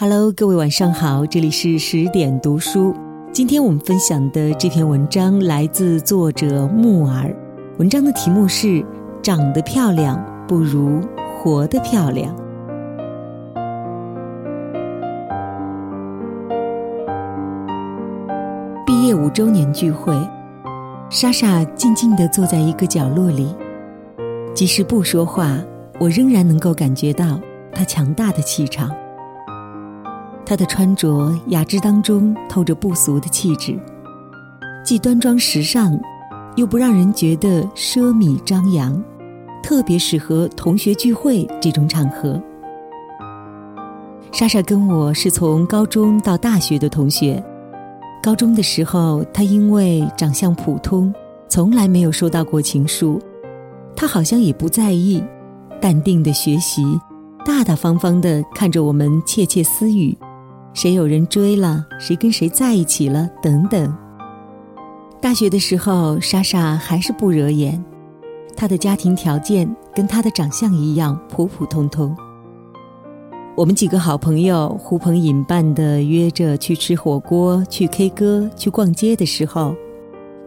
Hello，各位晚上好，这里是十点读书。今天我们分享的这篇文章来自作者木耳，文章的题目是“长得漂亮不如活得漂亮”。毕业五周年聚会，莎莎静静地坐在一个角落里，即使不说话，我仍然能够感觉到她强大的气场。她的穿着雅致当中透着不俗的气质，既端庄时尚，又不让人觉得奢靡张扬，特别适合同学聚会这种场合。莎莎跟我是从高中到大学的同学，高中的时候，她因为长相普通，从来没有收到过情书，她好像也不在意，淡定的学习，大大方方的看着我们窃窃私语。谁有人追了？谁跟谁在一起了？等等。大学的时候，莎莎还是不惹眼，她的家庭条件跟她的长相一样普普通通。我们几个好朋友呼朋引伴的约着去吃火锅、去 K 歌、去逛街的时候，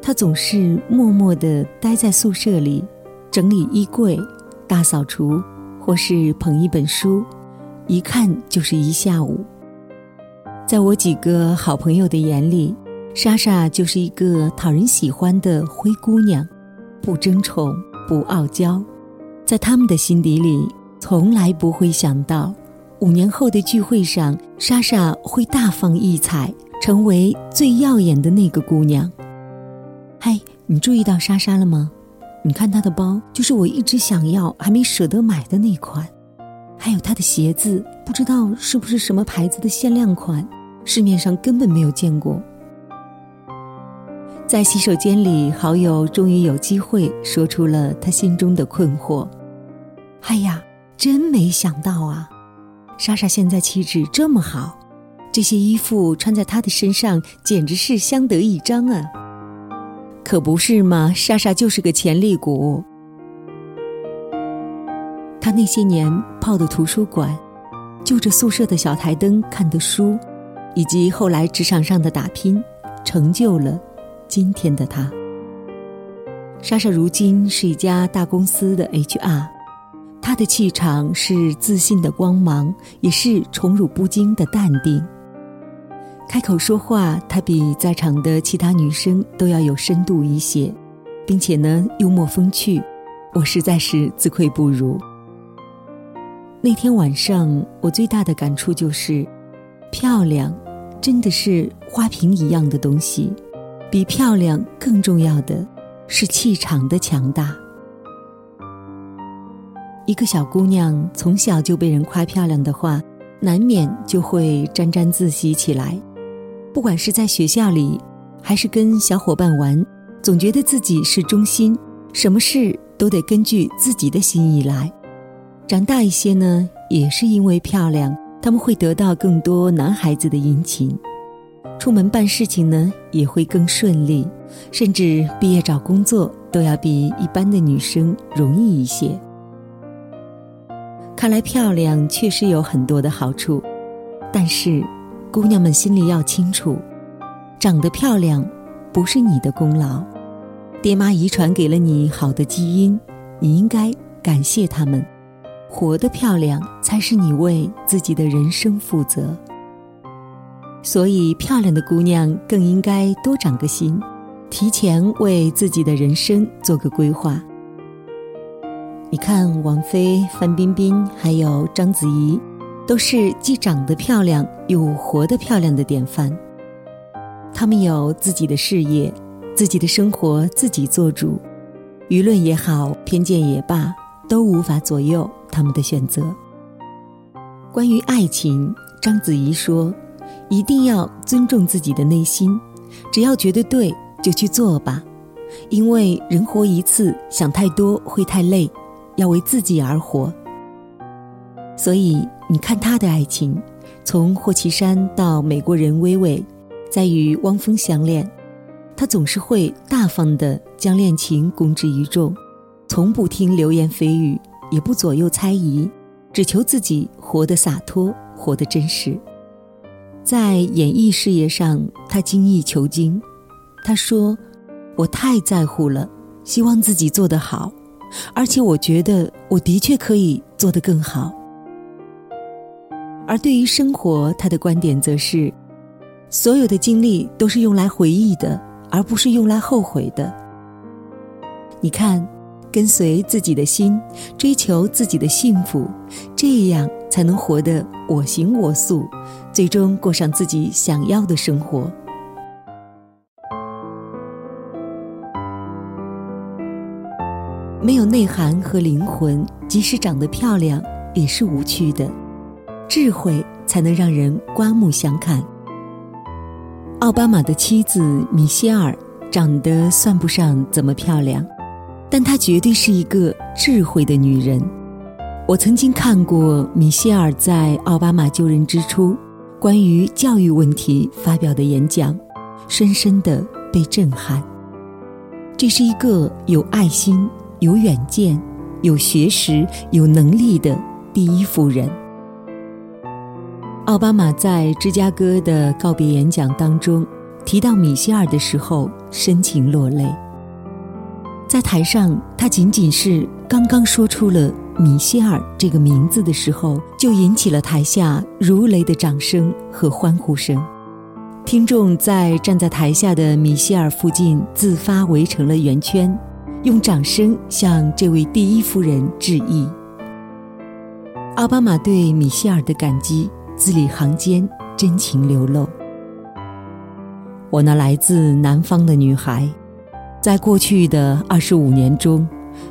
她总是默默地待在宿舍里，整理衣柜、大扫除，或是捧一本书，一看就是一下午。在我几个好朋友的眼里，莎莎就是一个讨人喜欢的灰姑娘，不争宠，不傲娇。在他们的心底里，从来不会想到，五年后的聚会上，莎莎会大放异彩，成为最耀眼的那个姑娘。嗨，你注意到莎莎了吗？你看她的包，就是我一直想要还没舍得买的那款，还有她的鞋子，不知道是不是什么牌子的限量款。市面上根本没有见过。在洗手间里，好友终于有机会说出了他心中的困惑：“哎呀，真没想到啊！莎莎现在气质这么好，这些衣服穿在她的身上简直是相得益彰啊！可不是吗？莎莎就是个潜力股。她那些年泡的图书馆，就着宿舍的小台灯看的书。”以及后来职场上的打拼，成就了今天的她。莎莎如今是一家大公司的 HR，她的气场是自信的光芒，也是宠辱不惊的淡定。开口说话，她比在场的其他女生都要有深度一些，并且呢幽默风趣，我实在是自愧不如。那天晚上，我最大的感触就是。漂亮，真的是花瓶一样的东西。比漂亮更重要的，是气场的强大。一个小姑娘从小就被人夸漂亮的话，难免就会沾沾自喜起来。不管是在学校里，还是跟小伙伴玩，总觉得自己是中心，什么事都得根据自己的心意来。长大一些呢，也是因为漂亮。他们会得到更多男孩子的殷勤，出门办事情呢也会更顺利，甚至毕业找工作都要比一般的女生容易一些。看来漂亮确实有很多的好处，但是姑娘们心里要清楚，长得漂亮不是你的功劳，爹妈遗传给了你好的基因，你应该感谢他们。活得漂亮，才是你为自己的人生负责。所以，漂亮的姑娘更应该多长个心，提前为自己的人生做个规划。你看，王菲、范冰冰还有章子怡，都是既长得漂亮又活得漂亮的典范。她们有自己的事业，自己的生活自己做主，舆论也好，偏见也罢，都无法左右。他们的选择。关于爱情，章子怡说：“一定要尊重自己的内心，只要觉得对，就去做吧。因为人活一次，想太多会太累，要为自己而活。所以你看他的爱情，从霍启山到美国人薇薇，在与汪峰相恋，他总是会大方的将恋情公之于众，从不听流言蜚语。”也不左右猜疑，只求自己活得洒脱，活得真实。在演艺事业上，他精益求精。他说：“我太在乎了，希望自己做得好，而且我觉得我的确可以做得更好。”而对于生活，他的观点则是：所有的经历都是用来回忆的，而不是用来后悔的。你看，跟随自己的心，追求自己的幸福，这样才能活得我行我素，最终过上自己想要的生活。没有内涵和灵魂，即使长得漂亮，也是无趣的。智慧才能让人刮目相看。奥巴马的妻子米歇尔长得算不上怎么漂亮，但她绝对是一个智慧的女人。我曾经看过米歇尔在奥巴马就任之初关于教育问题发表的演讲，深深的被震撼。这是一个有爱心、有远见、有学识、有能力的第一夫人。奥巴马在芝加哥的告别演讲当中提到米歇尔的时候，深情落泪。在台上，他仅仅是刚刚说出了米歇尔这个名字的时候，就引起了台下如雷的掌声和欢呼声。听众在站在台下的米歇尔附近自发围成了圆圈，用掌声向这位第一夫人致意。奥巴马对米歇尔的感激。字里行间真情流露。我那来自南方的女孩，在过去的二十五年中，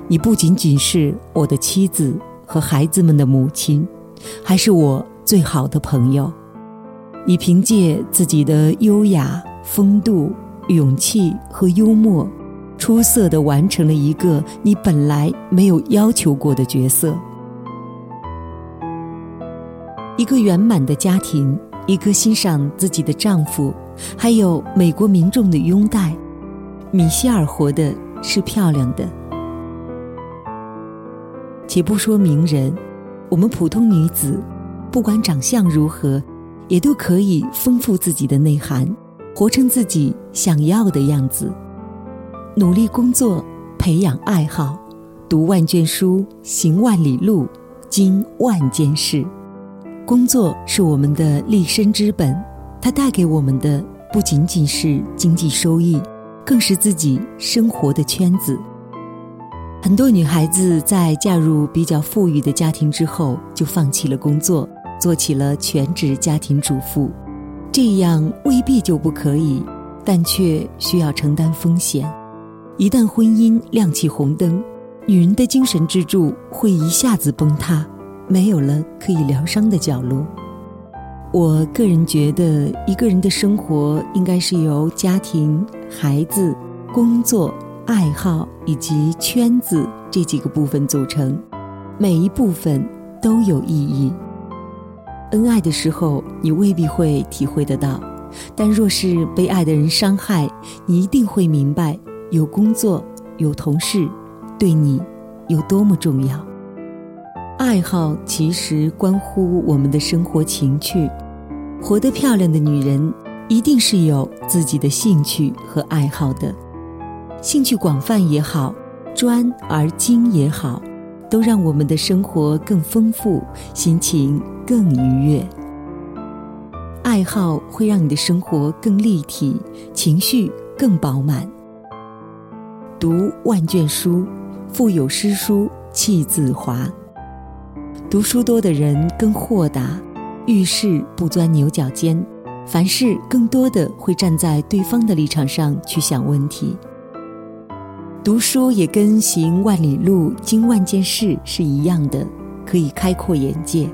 你不仅仅是我的妻子和孩子们的母亲，还是我最好的朋友。你凭借自己的优雅、风度、勇气和幽默，出色的完成了一个你本来没有要求过的角色。一个圆满的家庭，一个欣赏自己的丈夫，还有美国民众的拥戴，米歇尔活的是漂亮的。且不说名人，我们普通女子，不管长相如何，也都可以丰富自己的内涵，活成自己想要的样子。努力工作，培养爱好，读万卷书，行万里路，经万件事。工作是我们的立身之本，它带给我们的不仅仅是经济收益，更是自己生活的圈子。很多女孩子在嫁入比较富裕的家庭之后，就放弃了工作，做起了全职家庭主妇。这样未必就不可以，但却需要承担风险。一旦婚姻亮起红灯，女人的精神支柱会一下子崩塌。没有了可以疗伤的角落。我个人觉得，一个人的生活应该是由家庭、孩子、工作、爱好以及圈子这几个部分组成，每一部分都有意义。恩爱的时候，你未必会体会得到；但若是被爱的人伤害，你一定会明白，有工作、有同事，对你有多么重要。爱好其实关乎我们的生活情趣，活得漂亮的女人一定是有自己的兴趣和爱好的，兴趣广泛也好，专而精也好，都让我们的生活更丰富，心情更愉悦。爱好会让你的生活更立体，情绪更饱满。读万卷书，腹有诗书气自华。读书多的人更豁达，遇事不钻牛角尖，凡事更多的会站在对方的立场上去想问题。读书也跟行万里路、经万件事是一样的，可以开阔眼界。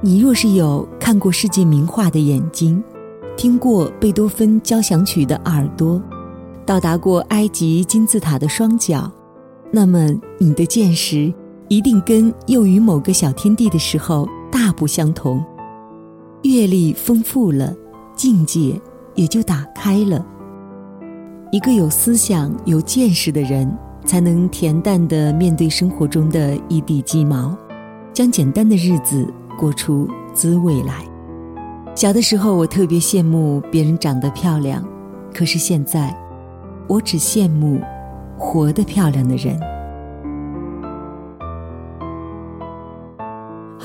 你若是有看过世界名画的眼睛，听过贝多芬交响曲的耳朵，到达过埃及金字塔的双脚，那么你的见识。一定跟囿于某个小天地的时候大不相同，阅历丰富了，境界也就打开了。一个有思想、有见识的人，才能恬淡地面对生活中的一地鸡毛，将简单的日子过出滋味来。小的时候，我特别羡慕别人长得漂亮，可是现在，我只羡慕活得漂亮的人。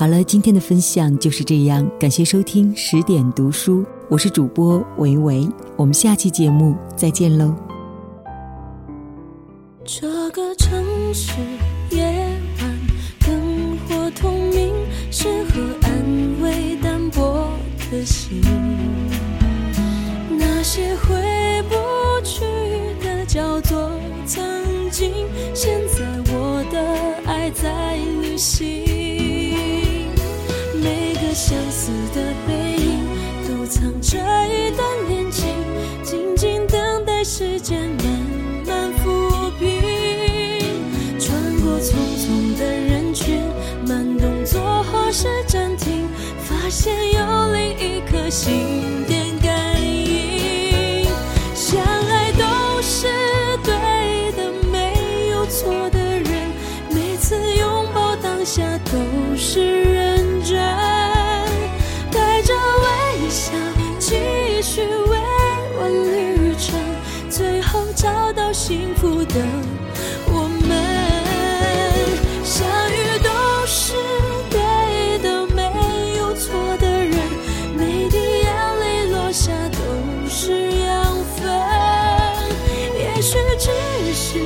好了，今天的分享就是这样，感谢收听十点读书，我是主播维维，我们下期节目再见喽。这个城市夜晚灯火通明，适合安慰单薄的心。那些回不去的叫做曾经，现在我的爱在旅行。相似的背影，都藏着一段恋情，静静等待时间慢慢抚平。穿过匆匆的人群，慢动作或是暂停，发现有另一颗心电感应。相爱都是对的，没有错的人，每次拥抱当下都是认真，笑继续未完旅程，最后找到幸福的我们。相遇都是对的，没有错的人，每滴眼泪落下都是养分。也许只是